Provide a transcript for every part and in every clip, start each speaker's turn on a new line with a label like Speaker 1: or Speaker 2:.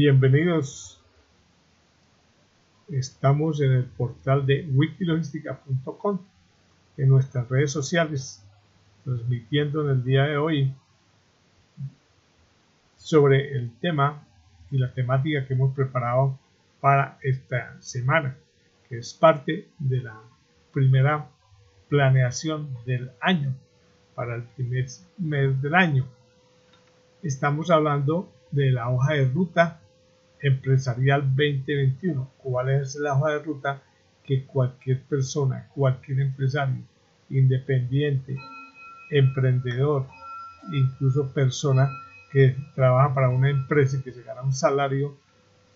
Speaker 1: Bienvenidos. Estamos en el portal de wikilogistica.com, en nuestras redes sociales, transmitiendo en el día de hoy sobre el tema y la temática que hemos preparado para esta semana, que es parte de la primera planeación del año, para el primer mes del año. Estamos hablando de la hoja de ruta empresarial 2021. ¿Cuál es la hoja de ruta que cualquier persona, cualquier empresario, independiente, emprendedor, incluso persona que trabaja para una empresa y que se gana un salario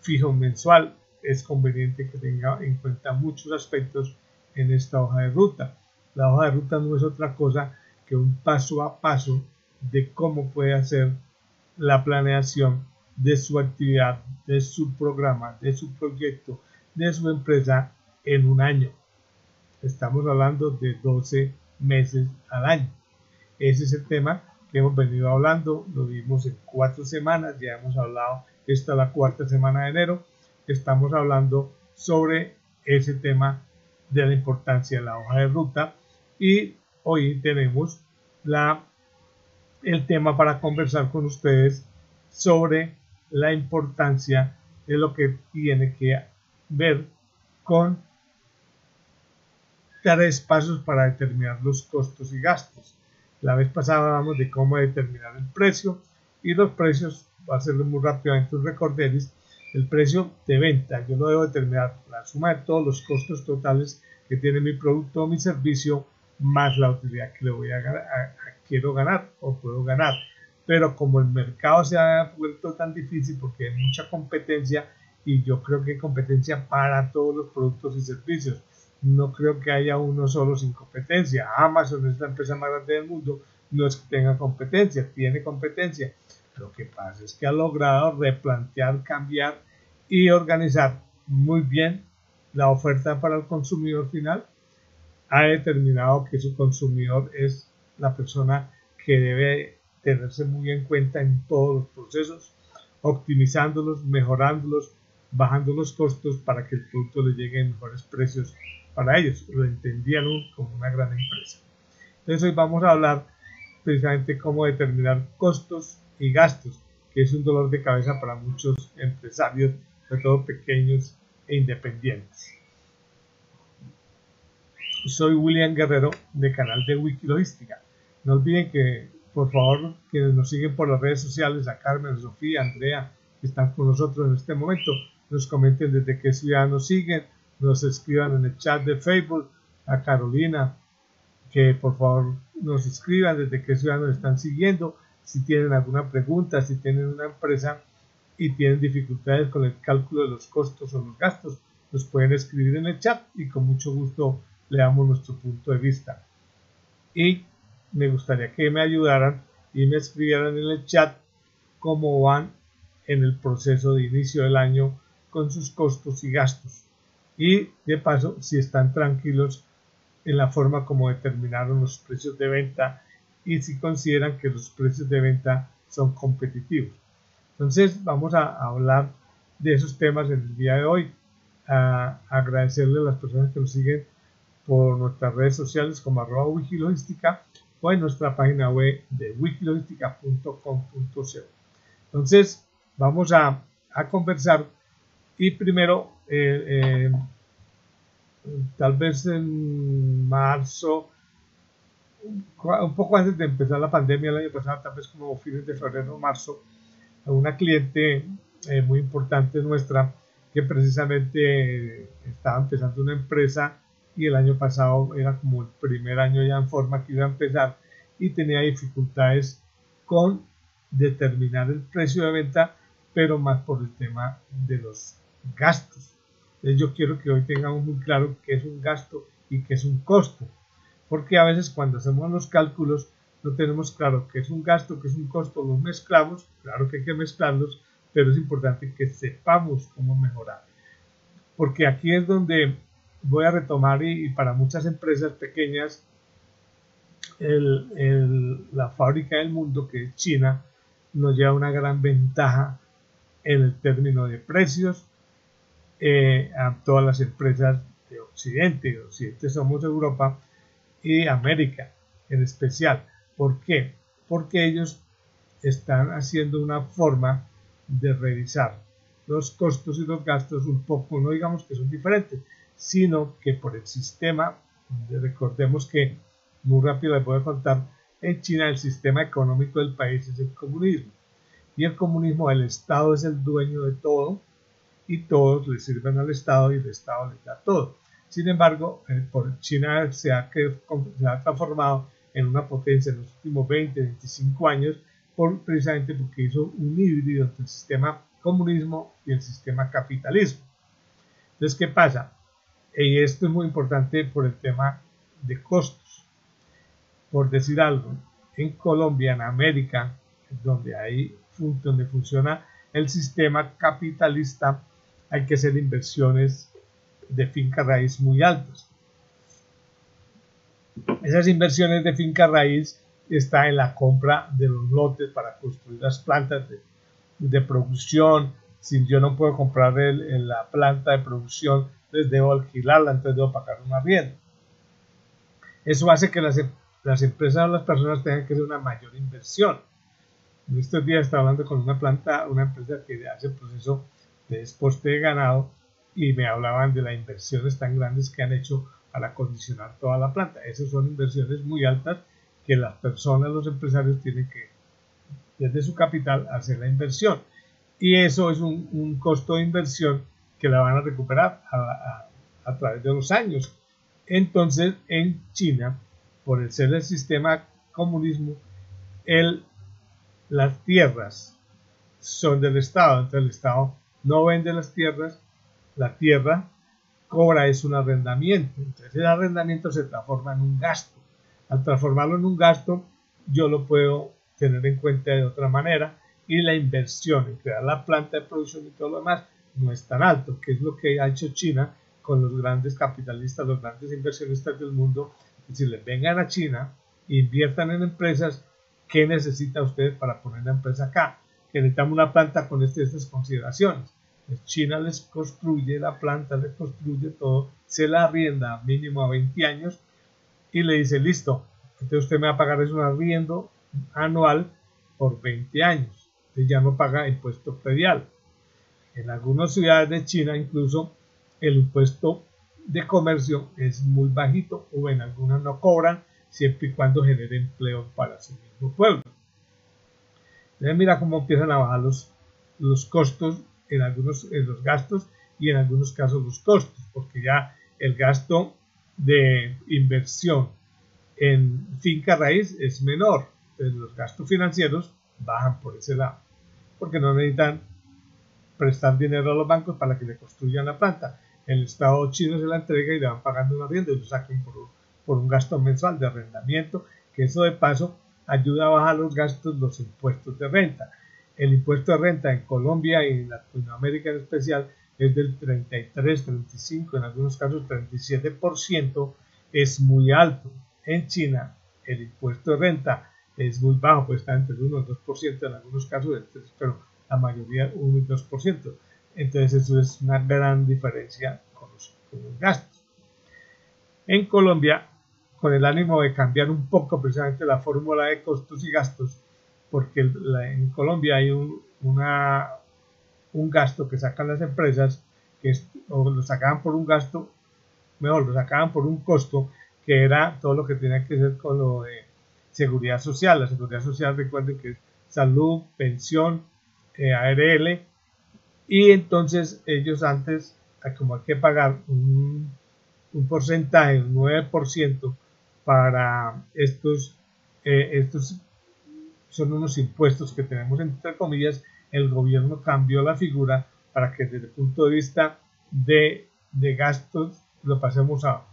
Speaker 1: fijo mensual, es conveniente que tenga en cuenta muchos aspectos en esta hoja de ruta. La hoja de ruta no es otra cosa que un paso a paso de cómo puede hacer la planeación de su actividad, de su programa, de su proyecto, de su empresa en un año. Estamos hablando de 12 meses al año. Ese es el tema que hemos venido hablando, lo vimos en cuatro semanas, ya hemos hablado, esta es la cuarta semana de enero, estamos hablando sobre ese tema de la importancia de la hoja de ruta y hoy tenemos la, el tema para conversar con ustedes sobre la importancia de lo que tiene que ver con tres pasos para determinar los costos y gastos. La vez pasada hablamos de cómo determinar el precio y los precios, va a hacerlo muy rápidamente un recorderis, el precio de venta. Yo lo debo determinar la suma de todos los costos totales que tiene mi producto o mi servicio más la utilidad que le voy a, a quiero ganar o puedo ganar pero como el mercado se ha vuelto tan difícil porque hay mucha competencia y yo creo que hay competencia para todos los productos y servicios. No creo que haya uno solo sin competencia. Amazon es la empresa más grande del mundo, no es que tenga competencia, tiene competencia. Lo que pasa es que ha logrado replantear, cambiar y organizar muy bien la oferta para el consumidor final. Ha determinado que su consumidor es la persona que debe tenerse muy en cuenta en todos los procesos, optimizándolos, mejorándolos, bajando los costos para que el producto le llegue en mejores precios para ellos. Lo entendían como una gran empresa. Entonces hoy vamos a hablar precisamente cómo determinar costos y gastos, que es un dolor de cabeza para muchos empresarios, sobre todo pequeños e independientes. Soy William Guerrero de canal de Wikilogística. No olviden que por favor, quienes nos siguen por las redes sociales, a Carmen, Sofía, Andrea, que están con nosotros en este momento, nos comenten desde qué ciudad nos siguen, nos escriban en el chat de Facebook, a Carolina, que por favor nos escriban desde qué ciudad nos están siguiendo, si tienen alguna pregunta, si tienen una empresa y tienen dificultades con el cálculo de los costos o los gastos, nos pueden escribir en el chat y con mucho gusto le damos nuestro punto de vista. Y me gustaría que me ayudaran y me escribieran en el chat cómo van en el proceso de inicio del año con sus costos y gastos. Y de paso, si están tranquilos en la forma como determinaron los precios de venta y si consideran que los precios de venta son competitivos. Entonces vamos a hablar de esos temas en el día de hoy. A agradecerle a las personas que nos siguen por nuestras redes sociales como arroba wikilogística o en nuestra página web de wikilogistica.com.co. Entonces, vamos a, conversar y primero, eh, eh, tal vez en marzo, un poco antes de empezar la pandemia el año pasado, tal vez como fines de febrero o marzo, una cliente eh, muy importante nuestra que precisamente estaba empezando una empresa y el año pasado era como el primer año ya en forma que iba a empezar y tenía dificultades con determinar el precio de venta, pero más por el tema de los gastos. Entonces yo quiero que hoy tengamos muy claro qué es un gasto y qué es un costo, porque a veces cuando hacemos los cálculos no tenemos claro qué es un gasto, qué es un costo, los mezclamos, claro que hay que mezclarlos, pero es importante que sepamos cómo mejorar. Porque aquí es donde voy a retomar y, para muchas empresas pequeñas, la fábrica del mundo, que es China, nos lleva una gran ventaja en el término de precios eh, a todas las empresas de Occidente, de Occidente somos Europa y América en especial. ¿Por qué? Porque ellos están haciendo una forma de revisar los costos y los gastos un poco, no digamos que son diferentes, sino que por el sistema, recordemos que muy rápido les voy a contar, en China el sistema económico del país es el comunismo. Y el comunismo, el Estado es el dueño de todo y todos le sirven al Estado y el Estado les da todo. Sin embargo, eh, por China se ha, se ha transformado en una potencia en los últimos 20, 25 años, por, precisamente porque hizo un híbrido entre el sistema comunismo y el sistema capitalismo. Entonces, ¿qué pasa? Y esto es muy importante por el tema de costos. Por decir algo, en Colombia, en América, donde hay donde funciona el sistema capitalista, hay que hacer inversiones de finca raíz muy altas. Esas inversiones de finca raíz está en la compra de los lotes para construir las plantas de, producción. Si yo no puedo comprar el, la planta de producción, les debo alquilarla, entonces debo pagar una arriendo. Eso hace que las, las empresas o las personas tengan que hacer una mayor inversión. En estos días estaba hablando con una planta, una empresa que hace el proceso de desposte de ganado y me hablaban de las inversiones tan grandes que han hecho para acondicionar toda la planta. Esas son inversiones muy altas que las personas, los empresarios tienen que, desde su capital, hacer la inversión. Y eso es un, costo de inversión que la van a recuperar a, través de los años. Entonces, en China, por el ser el sistema comunismo, el, las tierras son del Estado. Entonces, el Estado no vende las tierras, la tierra cobra es un arrendamiento. Entonces, el arrendamiento se transforma en un gasto. Al transformarlo en un gasto, yo lo puedo tener en cuenta de otra manera y la inversión en crear la planta de producción y todo lo demás no es tan alto, que es lo que ha hecho China con los grandes capitalistas, los grandes inversionistas del mundo. Si les vengan a China, inviertan en empresas, ¿qué necesita usted para poner la empresa acá? Que necesitamos una planta con este, estas consideraciones. Pues China les construye la planta, les construye todo, se la arrienda mínimo a 20 años y le dice, listo, entonces usted me va a pagar un arriendo anual por 20 años. Ya no paga impuesto predial. En algunas ciudades de China incluso el impuesto de comercio es muy bajito o en algunas no cobran siempre y cuando genere empleo para su mismo pueblo. Entonces mira cómo empiezan a bajar los, los costos en algunos en los gastos y en algunos casos los costos, porque ya el gasto de inversión en finca raíz es menor. Entonces los gastos financieros bajan por ese lado. Porque no necesitan prestar dinero a los bancos para que le construyan la planta. El Estado chino se la entrega y le van pagando una arriendo y lo saquen por, por un gasto mensual de arrendamiento, que eso de paso ayuda a bajar los gastos, los impuestos de renta. El impuesto de renta en Colombia y en Latinoamérica en especial es del 33, 35, en algunos casos 37%, es muy alto. En China el impuesto de renta es muy bajo, pues está entre el 1 y el 2%, en algunos casos, pero la mayoría 1 y 2%. Entonces eso es una gran diferencia con los, gastos. En Colombia, con el ánimo de cambiar un poco precisamente la fórmula de costos y gastos, porque en Colombia hay un, un gasto que sacan las empresas, que o lo sacaban por un gasto, mejor, lo sacaban por un costo, que era todo lo que tenía que ver con lo de seguridad social. La seguridad social, recuerden que es salud, pensión, eh, ARL, y entonces ellos antes, como hay que pagar un, un porcentaje, un 9% para estos, eh, estos son unos impuestos que tenemos entre comillas el gobierno cambió la figura para que desde el punto de vista de, gastos lo pasemos a,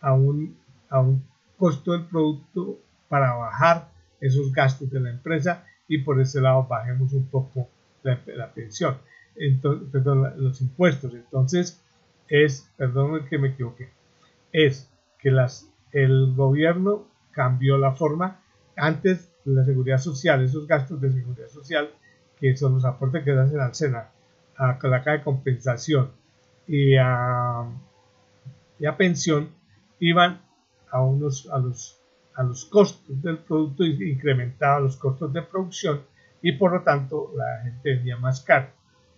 Speaker 1: a, un, a un costo del producto para bajar esos gastos de la empresa y por ese lado bajemos un poco la, pensión, entonces, perdón, los impuestos. Entonces, es, perdón que me equivoqué, es que las, el gobierno cambió la forma. Antes, la seguridad social, esos gastos de seguridad social que son los aportes que hacen al SENA, a la caja de compensación y a, y a pensión iban a, unos, a, los, a los costos del producto y incrementaban los costos de producción y por lo tanto la gente vendía más caro.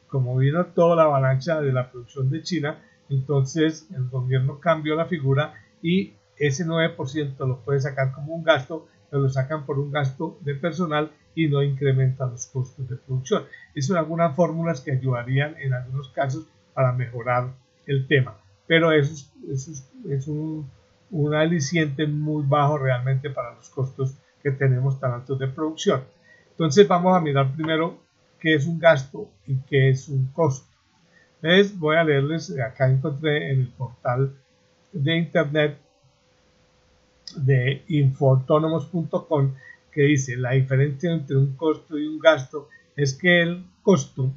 Speaker 1: Como vino toda la avalancha de la producción de China, entonces el gobierno cambió la figura y ese 9% lo puede sacar como un gasto, pero lo sacan por un gasto de personal y no incrementan los costos de producción. Esas son algunas fórmulas que ayudarían en algunos casos para mejorar el tema, pero eso es, un, un aliciente muy bajo realmente para los costos que tenemos tan altos de producción. Entonces vamos a mirar primero qué es un gasto y qué es un costo. Entonces voy a leerles, acá encontré en el portal de internet de infoautónomos.com que dice la diferencia entre un costo y un gasto es que el costo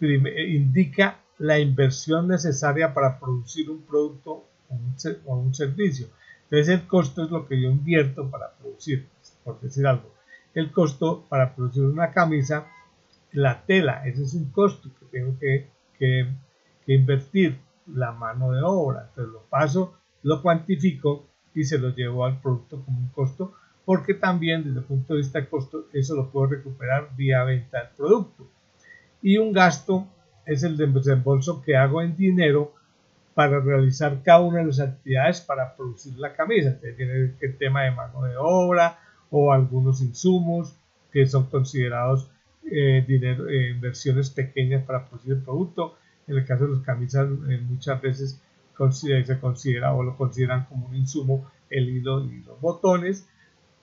Speaker 1: indica la inversión necesaria para producir un producto o un, servicio. Entonces el costo es lo que yo invierto para producir, por decir algo. El costo para producir una camisa, la tela, ese es un costo que tengo que, que invertir, la mano de obra. Entonces lo paso, lo cuantifico y se lo llevo al producto como un costo, porque también desde el punto de vista de costo eso lo puedo recuperar vía venta del producto. Y un gasto es el desembolso que hago en dinero para realizar cada una de las actividades para producir la camisa. Entonces tiene el tema de mano de obra o algunos insumos que son considerados eh, dinero, eh, inversiones pequeñas para producir el producto. En el caso de las camisas eh, muchas veces se considera o lo consideran como un insumo el hilo y los botones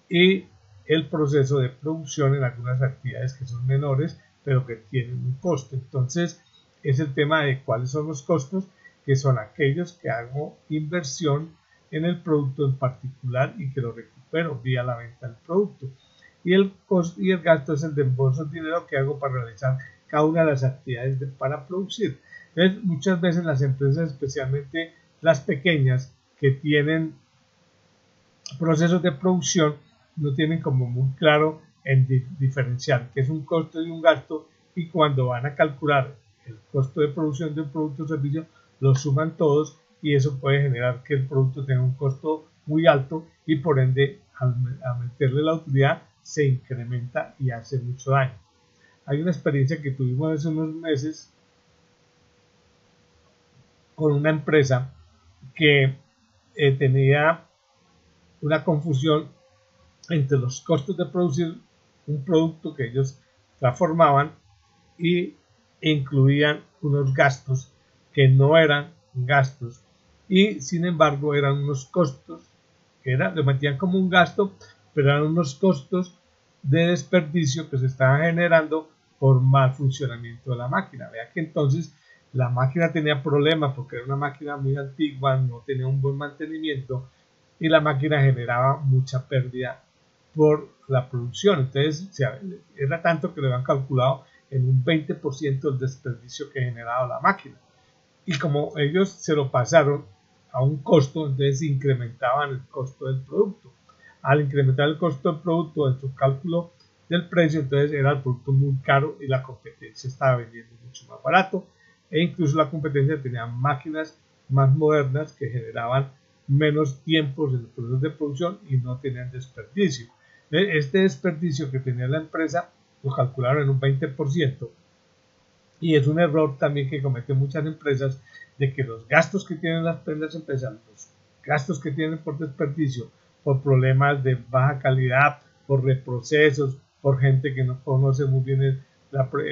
Speaker 1: y el proceso de producción en algunas actividades que son menores pero que tienen un costo. Entonces es el tema de cuáles son los costos que son aquellos que hago inversión en el producto en particular y que lo recupero vía la venta del producto. Y el, costo, y el gasto es el de de dinero que hago para realizar cada una de las actividades para producir. Entonces, muchas veces las empresas, especialmente las pequeñas, que tienen procesos de producción, no tienen como muy claro en diferenciar qué es un costo y un gasto y cuando van a calcular el costo de producción de un producto o servicio, lo suman todos y eso puede generar que el producto tenga un costo muy alto y por ende al, meterle la utilidad se incrementa y hace mucho daño. Hay una experiencia que tuvimos hace unos meses con una empresa que eh, tenía una confusión entre los costos de producir un producto que ellos transformaban y incluían unos gastos que no eran gastos y sin embargo eran unos costos que era, lo metían como un gasto pero eran unos costos de desperdicio que se estaban generando por mal funcionamiento de la máquina vea que entonces la máquina tenía problemas porque era una máquina muy antigua, no tenía un buen mantenimiento y la máquina generaba mucha pérdida por la producción. Entonces, era tanto que le habían calculado en un 20% el desperdicio que generaba la máquina. Y como ellos se lo pasaron a un costo, entonces incrementaban el costo del producto. Al incrementar el costo del producto en su cálculo del precio, entonces era el producto muy caro y la competencia estaba vendiendo mucho más barato e incluso la competencia tenía máquinas más modernas que generaban menos tiempos en los procesos de producción y no tenían desperdicio. Este desperdicio que tenía la empresa lo calcularon en un 20% y es un error también que cometen muchas empresas de que los gastos que tienen las prendas empresas, los gastos que tienen por desperdicio, por problemas de baja calidad, por reprocesos, por gente que no conoce muy bien el,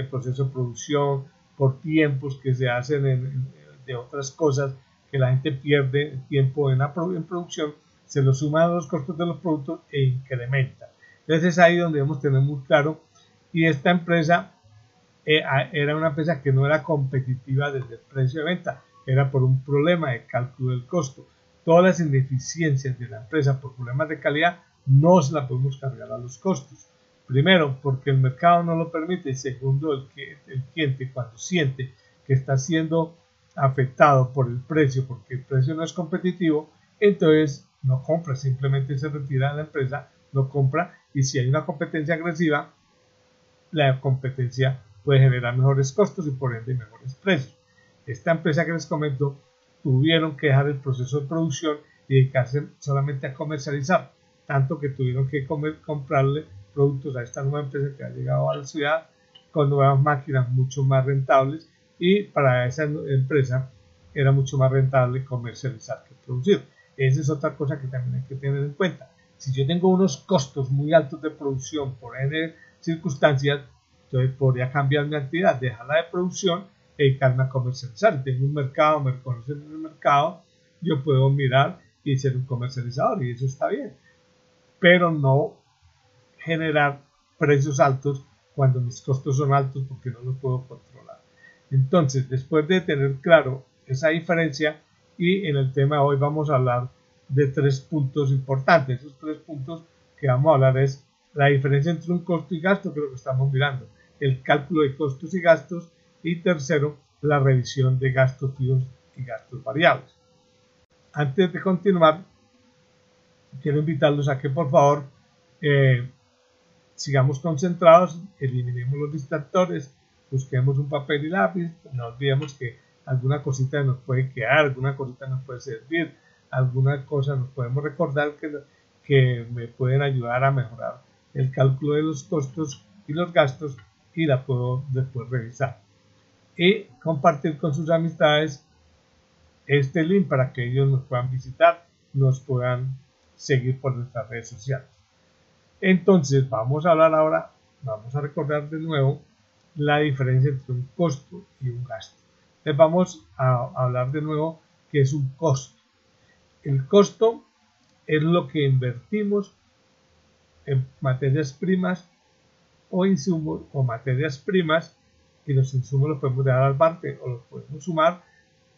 Speaker 1: proceso de producción, por tiempos que se hacen de otras cosas que la gente pierde tiempo en, la, en producción, se lo suman a los costos de los productos e incrementa. Entonces es ahí donde debemos tener muy claro y esta empresa era una empresa que no era competitiva desde el precio de venta, era por un problema de cálculo del costo. Todas las ineficiencias de la empresa por problemas de calidad no se la podemos cargar a los costos. Primero, porque el mercado no lo permite. Segundo, el, que, el cliente cuando siente que está siendo afectado por el precio, porque el precio no es competitivo, entonces no compra, simplemente se retira de la empresa, no compra y si hay una competencia agresiva, la competencia puede generar mejores costos y por ende mejores precios. Esta empresa que les comento tuvieron que dejar el proceso de producción y dedicarse solamente a comercializar, tanto que tuvieron que comprarle productos a esta nueva empresa que ha llegado a la ciudad con nuevas máquinas mucho más rentables y para esa empresa era mucho más rentable comercializar que producir. Esa es otra cosa que también hay que tener en cuenta. Si yo tengo unos costos muy altos de producción por N circunstancias, entonces podría cambiar mi actividad, dejarla de producción e dedicarme a comercializar. Tengo un mercado, me reconocen en el mercado, yo puedo mirar y ser un comercializador y eso está bien. Pero no generar precios altos cuando mis costos son altos porque no los puedo controlar. Entonces, después de tener claro esa diferencia y en el tema de hoy vamos a hablar de tres puntos importantes. Esos tres puntos que vamos a hablar es la diferencia entre un costo y gasto, que es lo que estamos mirando, el cálculo de costos y gastos y tercero, la revisión de gastos fijos y gastos variables. Antes de continuar, quiero invitarlos a que por favor eh, sigamos concentrados, eliminemos los distractores, busquemos un papel y lápiz, no olvidemos que alguna cosita nos puede quedar, alguna cosita nos puede servir, alguna cosa nos podemos recordar que, que me pueden ayudar a mejorar el cálculo de los costos y los gastos y la puedo después revisar. Y compartir con sus amistades este link para que ellos nos puedan visitar, nos puedan seguir por nuestras redes sociales. Entonces vamos a hablar ahora, vamos a recordar de nuevo la diferencia entre un costo y un gasto. Les vamos a hablar de nuevo que es un costo. El costo es lo que invertimos en materias primas o insumos o materias primas y los insumos los podemos dar al parte o los podemos sumar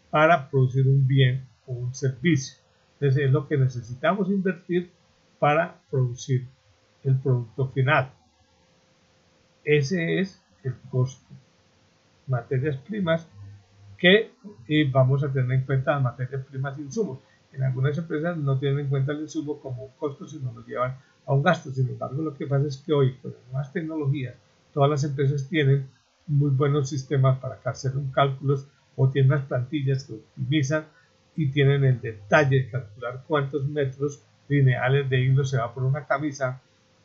Speaker 1: para producir un bien o un servicio. Entonces es lo que necesitamos invertir para producir el producto final. Ese es el costo. Materias primas que vamos a tener en cuenta las materias primas e insumos. En algunas empresas no tienen en cuenta el insumo como un costo, sino lo llevan a un gasto. Sin embargo, lo que pasa es que hoy, con las nuevas tecnologías, todas las empresas tienen muy buenos sistemas para hacer cálculos o tienen unas plantillas que optimizan y tienen el detalle de calcular cuántos metros lineales de hilo se va por una camisa,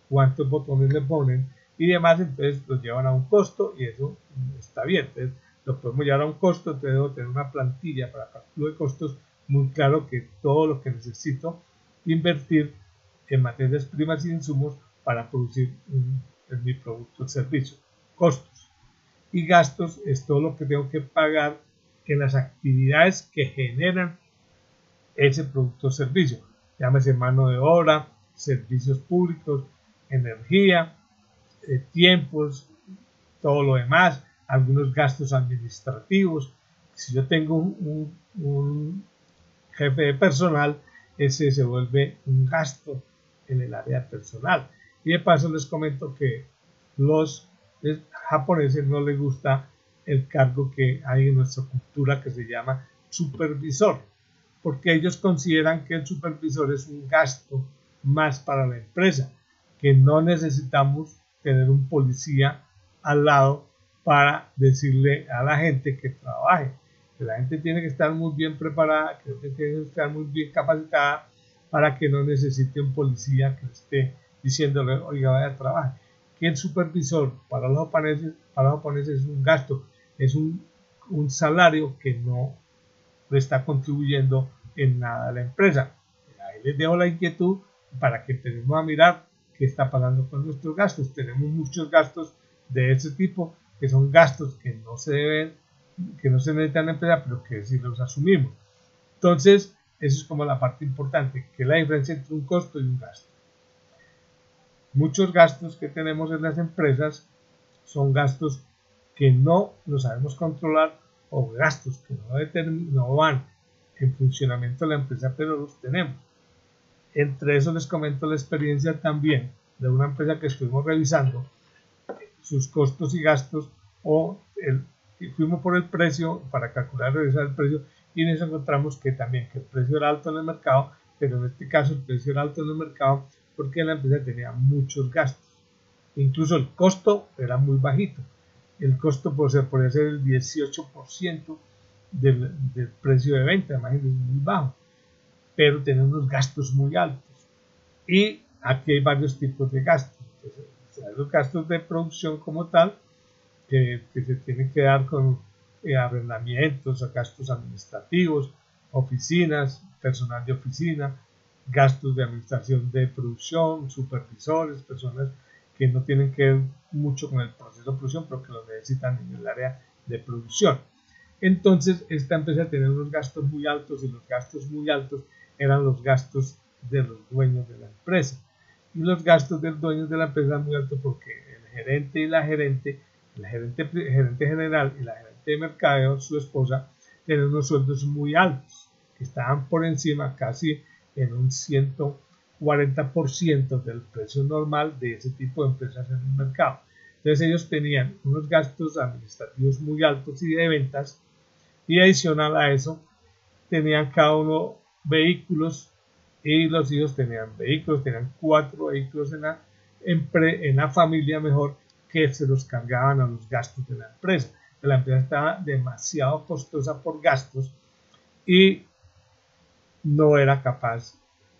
Speaker 1: cuántos botones le ponen y demás, entonces los llevan a un costo y eso está bien. Entonces, lo podemos llevar a un costo, entonces debo tener una plantilla para cálculo de costos muy claro que todo lo que necesito invertir en materias primas y insumos para producir mi producto o servicio. Costos. Y gastos es todo lo que tengo que pagar en las actividades que generan ese producto o servicio. Llámese mano de obra, servicios públicos, energía, eh, tiempos, todo lo demás, algunos gastos administrativos. Si yo tengo un, jefe de personal, ese se vuelve un gasto en el área personal. Y de paso les comento que los japoneses no les gusta el cargo que hay en nuestra cultura que se llama supervisor, porque ellos consideran que el supervisor es un gasto más para la empresa, que no necesitamos tener un policía al lado para decirle a la gente que trabaje. Que la gente tiene que estar muy bien preparada, que tiene que estar muy bien capacitada para que no necesite un policía que esté diciéndole, oiga, vaya a trabajar. Que el supervisor para los japoneses, para los japoneses es un gasto, es un, un salario que no le está contribuyendo en nada a la empresa. Ahí les dejo la inquietud para que empecemos a mirar qué está pasando con nuestros gastos. Tenemos muchos gastos de ese tipo que son gastos que no se deben, que no se necesitan empresa, pero que sí los asumimos. Entonces, eso es como la parte importante, que la diferencia entre un costo y un gasto. Muchos gastos que tenemos en las empresas son gastos que no los sabemos controlar o gastos que no, no van en funcionamiento de la empresa, pero los tenemos. Entre eso les comento la experiencia también de una empresa que estuvimos revisando sus costos y gastos o el, fuimos por el precio para calcular revisar el precio y nos encontramos que también que el precio era alto en el mercado, pero en este caso el precio era alto en el mercado porque la empresa tenía muchos gastos. Incluso el costo era muy bajito. el costo puede ser, podría ser el 18% del, del, precio de venta, imagínense, muy bajo, pero tiene unos gastos muy altos. Y aquí hay varios tipos de gastos. Entonces, los gastos de producción como tal, que, que se tienen que dar con eh, arrendamientos, gastos administrativos, oficinas, personal de oficina, gastos de administración de producción, supervisores, personas que no tienen que ver mucho con el proceso de producción, pero que lo necesitan en el área de producción. Entonces, esta empresa tenía unos gastos muy altos y los gastos muy altos eran los gastos de los dueños de la empresa. Y los gastos del dueño de la empresa eran muy altos porque el gerente y la gerente, el gerente, gerente general y la gerente de mercadeo, su esposa, tenían unos sueldos muy altos, que estaban por encima casi en un 140% del precio normal de ese tipo de empresas en el mercado. Entonces ellos tenían unos gastos administrativos muy altos y de ventas y adicional a eso tenían cada uno vehículos y los hijos tenían vehículos, tenían cuatro vehículos en la, en la familia mejor que se los cargaban a los gastos de la empresa. La empresa estaba demasiado costosa por gastos y no era capaz,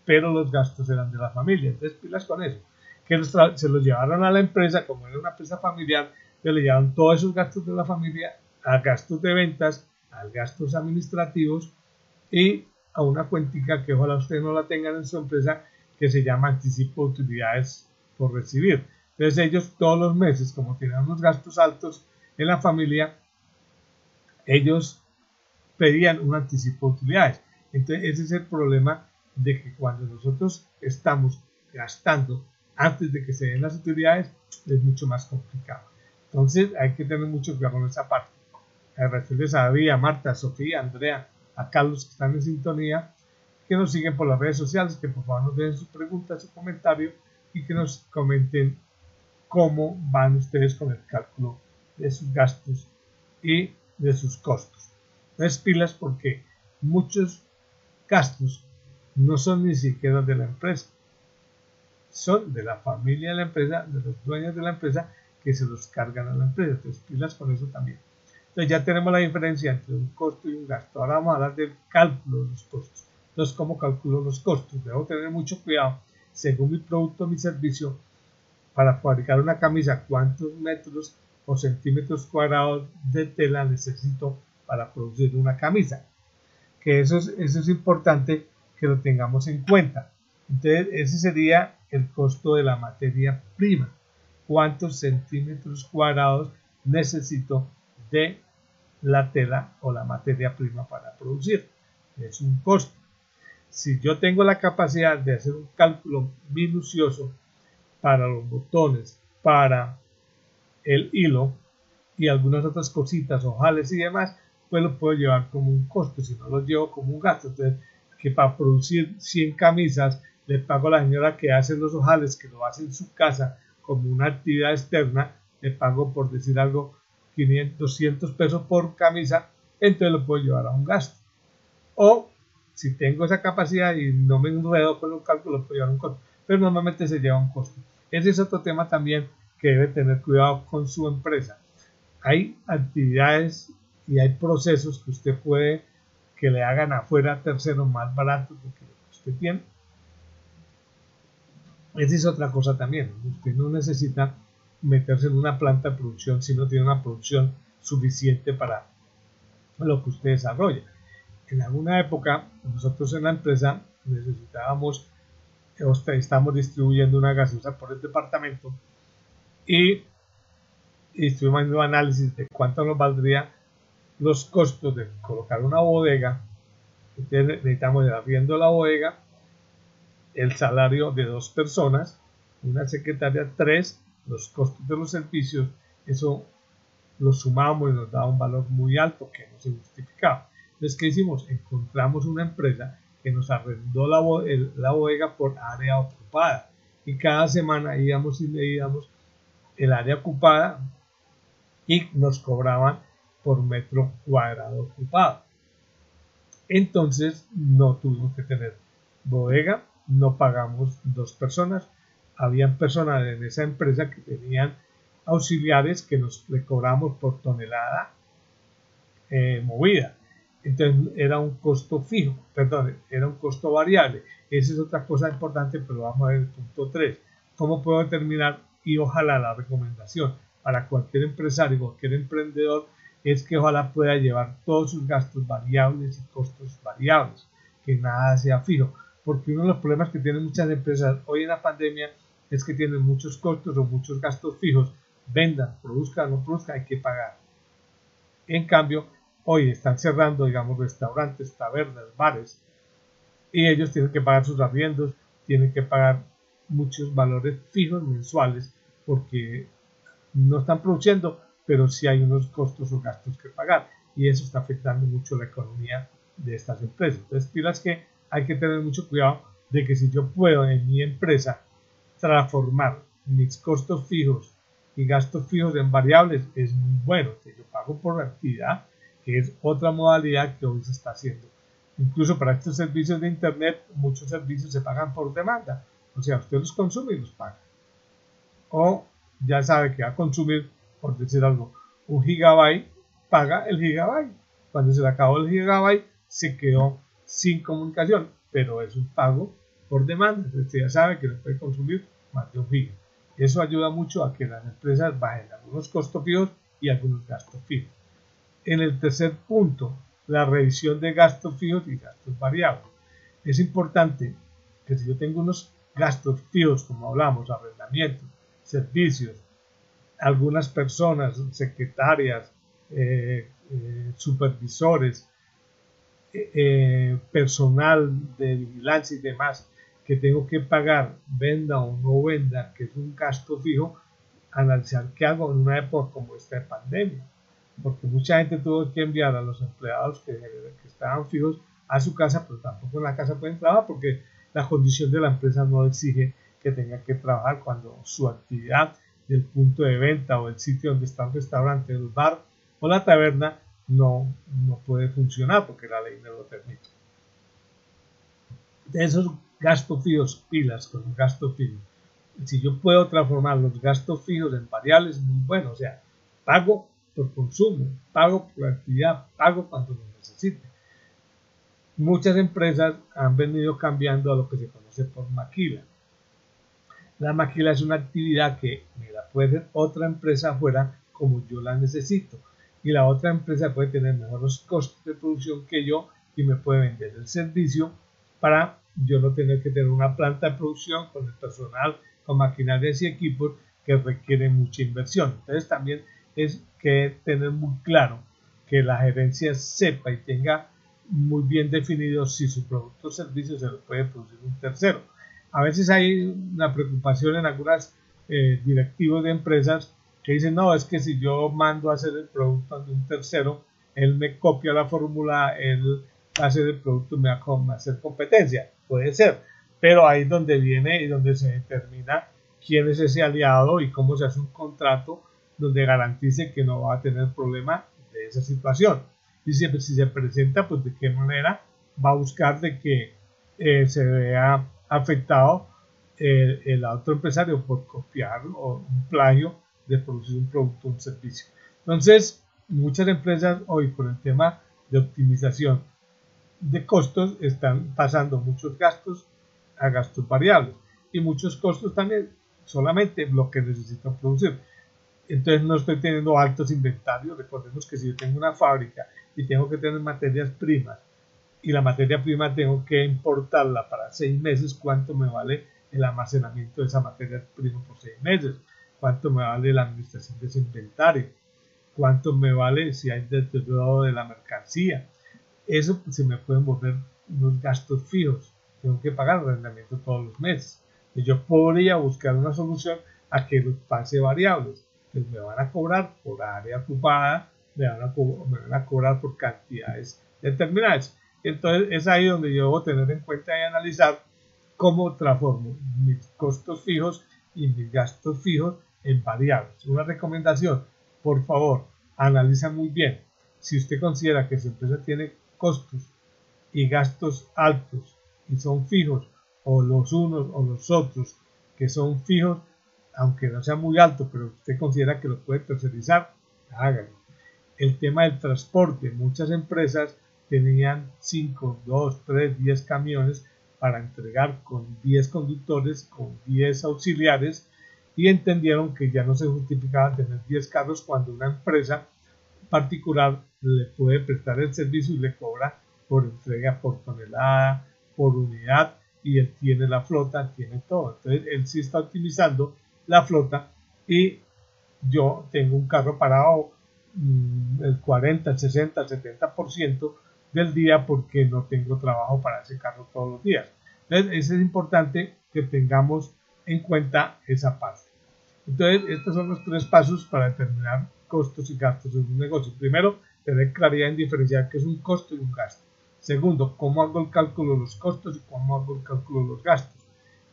Speaker 1: pero los gastos eran de la familia. Entonces, pilas con eso. Que se los llevaron a la empresa, como era una empresa familiar, que le llevaron todos esos gastos de la familia a gastos de ventas, a gastos administrativos y a una cuentica que ojalá ustedes no la tengan en su empresa, que se llama anticipo de utilidades por recibir. Entonces ellos todos los meses, como tienen unos gastos altos en la familia, ellos pedían un anticipo de utilidades. Entonces ese es el problema de que cuando nosotros estamos gastando antes de que se den las utilidades es mucho más complicado. Entonces hay que tener mucho cuidado con esa parte. Agradecerles a David, a Marta, a Sofía, a Andrea, a Carlos que están en sintonía, que nos siguen por las redes sociales, que por favor nos den sus preguntas, su comentario y que nos comenten cómo van ustedes con el cálculo de sus gastos y de sus costos. No es pilas porque muchos gastos no son ni siquiera de la empresa, son de la familia de la empresa, de los dueños de la empresa que se los cargan a la empresa. Entonces, pilas con eso también. Entonces, ya tenemos la diferencia entre un costo y un gasto. Ahora vamos a hablar del cálculo de los costos. Entonces, ¿cómo calculo los costos? Debo tener mucho cuidado, según mi producto o mi servicio, para fabricar una camisa, cuántos metros o centímetros cuadrados de tela necesito para producir una camisa que eso es, eso es importante que lo tengamos en cuenta. Entonces, ese sería el costo de la materia prima. ¿Cuántos centímetros cuadrados necesito de la tela o la materia prima para producir? Es un costo. Si yo tengo la capacidad de hacer un cálculo minucioso para los botones, para el hilo y algunas otras cositas, ojales y demás, pues lo puedo llevar como un costo, si no lo llevo como un gasto. Entonces, que para producir 100 camisas le pago a la señora que hace los ojales, que lo hace en su casa como una actividad externa, le pago por decir algo 500, 200 pesos por camisa, entonces lo puedo llevar a un gasto. O si tengo esa capacidad y no me enredo con un cálculo, lo puedo llevar a un costo. Pero normalmente se lleva un costo. Ese es otro tema también que debe tener cuidado con su empresa. Hay actividades y hay procesos que usted puede que le hagan afuera tercero más barato que lo que usted tiene. Esa es otra cosa también. Usted no necesita meterse en una planta de producción si no tiene una producción suficiente para lo que usted desarrolla. En alguna época, nosotros en la empresa necesitábamos, estamos distribuyendo una gaseosa por el departamento y, y estuvimos haciendo análisis de cuánto nos valdría los costos de colocar una bodega, necesitamos ir abriendo la bodega, el salario de dos personas, una secretaria, tres, los costos de los servicios, eso lo sumamos y nos da un valor muy alto que no se justificaba. Entonces, ¿qué hicimos? Encontramos una empresa que nos arrendó la, bodega por área ocupada y cada semana íbamos y medíamos el área ocupada y nos cobraban por metro cuadrado ocupado. Entonces no tuvimos que tener bodega, no pagamos dos personas. Habían personas en esa empresa que tenían auxiliares que nos le cobramos por tonelada eh, movida. Entonces era un costo fijo, perdón, era un costo variable. Esa es otra cosa importante, pero vamos a ver el punto 3. ¿Cómo puedo determinar? Y ojalá la recomendación para cualquier empresario, cualquier emprendedor, es que ojalá pueda llevar todos sus gastos variables y costos variables, que nada sea fijo. Porque uno de los problemas que tienen muchas empresas hoy en la pandemia es que tienen muchos costos o muchos gastos fijos, vendan, produzcan no produzcan, hay que pagar. En cambio, hoy están cerrando, digamos, restaurantes, tabernas, bares, y ellos tienen que pagar sus arriendos, tienen que pagar muchos valores fijos mensuales porque no están produciendo, pero sí hay unos costos o gastos que pagar y eso está afectando mucho la economía de estas empresas. Entonces, pilas que hay que tener mucho cuidado de que si yo puedo en mi empresa transformar mis costos fijos y gastos fijos en variables, es muy bueno. Que yo pago por la actividad, que es otra modalidad que hoy se está haciendo. Incluso para estos servicios de Internet, muchos servicios se pagan por demanda. O sea, usted los consume y los paga. O ya sabe que va a consumir, por decir algo, un gigabyte, paga el gigabyte. Cuando se le acabó el gigabyte, se quedó sin comunicación, pero es un pago por demanda. Usted ya sabe que no puede consumir más de un giga. Eso ayuda mucho a que las empresas bajen algunos costos fijos y algunos gastos fijos. En el tercer punto, la revisión de gastos fijos y gastos variables. Es importante que si yo tengo unos gastos fijos, como hablamos, arrendamiento, servicios, algunas personas, secretarias, eh, eh, supervisores, eh, personal de vigilancia y demás, que tengo que pagar, venda o no venda, que es un gasto fijo, analizar qué hago en una época como esta de pandemia porque mucha gente tuvo que enviar a los empleados que, estaban fijos a su casa, pero tampoco en la casa pueden trabajar porque la condición de la empresa no exige que tenga que trabajar cuando su actividad del punto de venta o el sitio donde está el restaurante, el bar o la taberna no, no puede funcionar porque la ley no lo permite. De esos gastos fijos, pilas con los gastos fijos. Si yo puedo transformar los gastos fijos en variables, muy bueno. O sea, pago por consumo, pago por actividad, pago cuando lo necesite. Muchas empresas han venido cambiando a lo que se conoce por maquila. La maquila es una actividad que me la puede hacer otra empresa afuera como yo la necesito. Y la otra empresa puede tener mejores costos de producción que yo y me puede vender el servicio para yo no tener que tener una planta de producción con el personal, con maquinarias y equipos que requieren mucha inversión. Entonces también es que tener muy claro que la gerencia sepa y tenga muy bien definido si su producto o servicio se lo puede producir un tercero. A veces hay una preocupación en algunas eh, directivos de empresas que dicen, no, es que si yo mando a hacer el producto de un tercero, él me copia la fórmula, él hace el producto me va a hacer competencia. Puede ser, pero ahí es donde viene y donde se determina quién es ese aliado y cómo se hace un contrato donde garantice que no va a tener problema de esa situación. Y si, si se presenta, pues de qué manera va a buscar de que eh, se vea afectado eh, el otro empresario por copiar o un plagio de producir un producto o un servicio. Entonces, muchas empresas hoy por el tema de optimización de costos están pasando muchos gastos a gastos variables y muchos costos también solamente lo que necesitan producir entonces no estoy teniendo altos inventarios. Recordemos que si yo tengo una fábrica y tengo que tener materias primas y la materia prima tengo que importarla para seis meses, ¿cuánto me vale el almacenamiento de esa materia prima por seis meses? ¿Cuánto me vale la administración de ese inventario? ¿Cuánto me vale si hay deterioro de la mercancía? Eso se me pueden volver unos gastos fijos. Tengo que pagar arrendamiento todos los meses. Y yo podría buscar una solución a que los pase variables pues me van a cobrar por área ocupada, me van a, cobrar por cantidades determinadas. Entonces es ahí donde yo debo tener en cuenta y analizar cómo transformo mis costos fijos y mis gastos fijos en variables. Una recomendación, por favor, analiza muy bien. Si usted considera que su empresa tiene costos y gastos altos y son fijos, o los unos o los otros que son fijos, aunque no sea muy alto, pero usted considera que lo puede tercerizar, hágalo. El tema del transporte, muchas empresas tenían 5, 2, 3, 10 camiones para entregar con 10 conductores, con 10 auxiliares y entendieron que ya no se justificaba tener 10 carros cuando una empresa particular le puede prestar el servicio y le cobra por entrega por tonelada, por unidad y él tiene la flota, tiene todo. Entonces él sí está optimizando la flota y yo tengo un carro parado mm, el 40, el 60, el 70% del día porque no tengo trabajo para ese carro todos los días. Entonces es importante que tengamos en cuenta esa parte. Entonces estos son los tres pasos para determinar costos y gastos en un negocio. Primero, tener claridad en diferenciar qué es un costo y un gasto. Segundo, cómo hago el cálculo de los costos y cómo hago el cálculo de los gastos.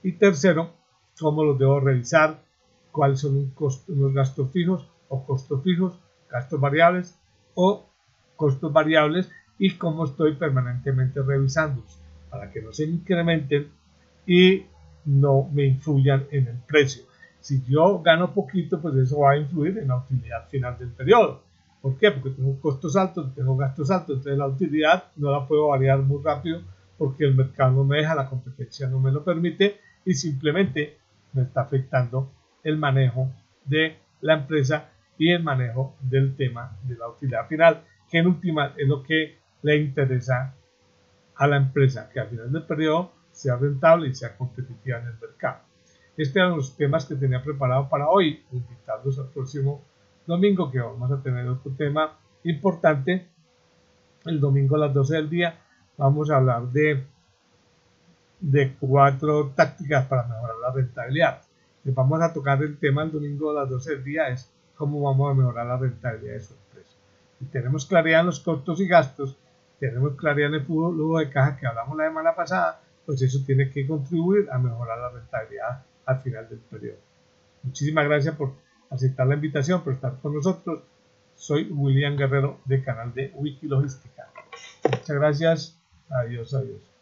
Speaker 1: Y tercero, cómo los debo revisar, cuáles son los gastos fijos o costos fijos, gastos variables o costos variables y cómo estoy permanentemente revisándolos para que no se incrementen y no me influyan en el precio. Si yo gano poquito, pues eso va a influir en la utilidad final del periodo. ¿Por qué? Porque tengo costos altos, tengo gastos altos, entonces la utilidad no la puedo variar muy rápido porque el mercado no me deja, la competencia no me lo permite y simplemente me está afectando el manejo de la empresa y el manejo del tema de la utilidad final, que en última es lo que le interesa a la empresa, que al final del periodo sea rentable y sea competitiva en el mercado. Estos eran los temas que tenía preparado para hoy, invitarlos al próximo domingo que vamos a tener otro tema importante. El domingo a las 12 del día vamos a hablar de, de cuatro tácticas para mejorar la rentabilidad. Vamos a tocar el tema el domingo a las 12 del día, es cómo vamos a mejorar la rentabilidad de su empresa. Si tenemos claridad en los costos y gastos, tenemos claridad en el flujo de caja que hablamos la semana pasada, pues eso tiene que contribuir a mejorar la rentabilidad al final del periodo. Muchísimas gracias por aceptar la invitación, por estar con nosotros. Soy William Guerrero de canal de Wikilogística. Muchas gracias. Adiós, adiós.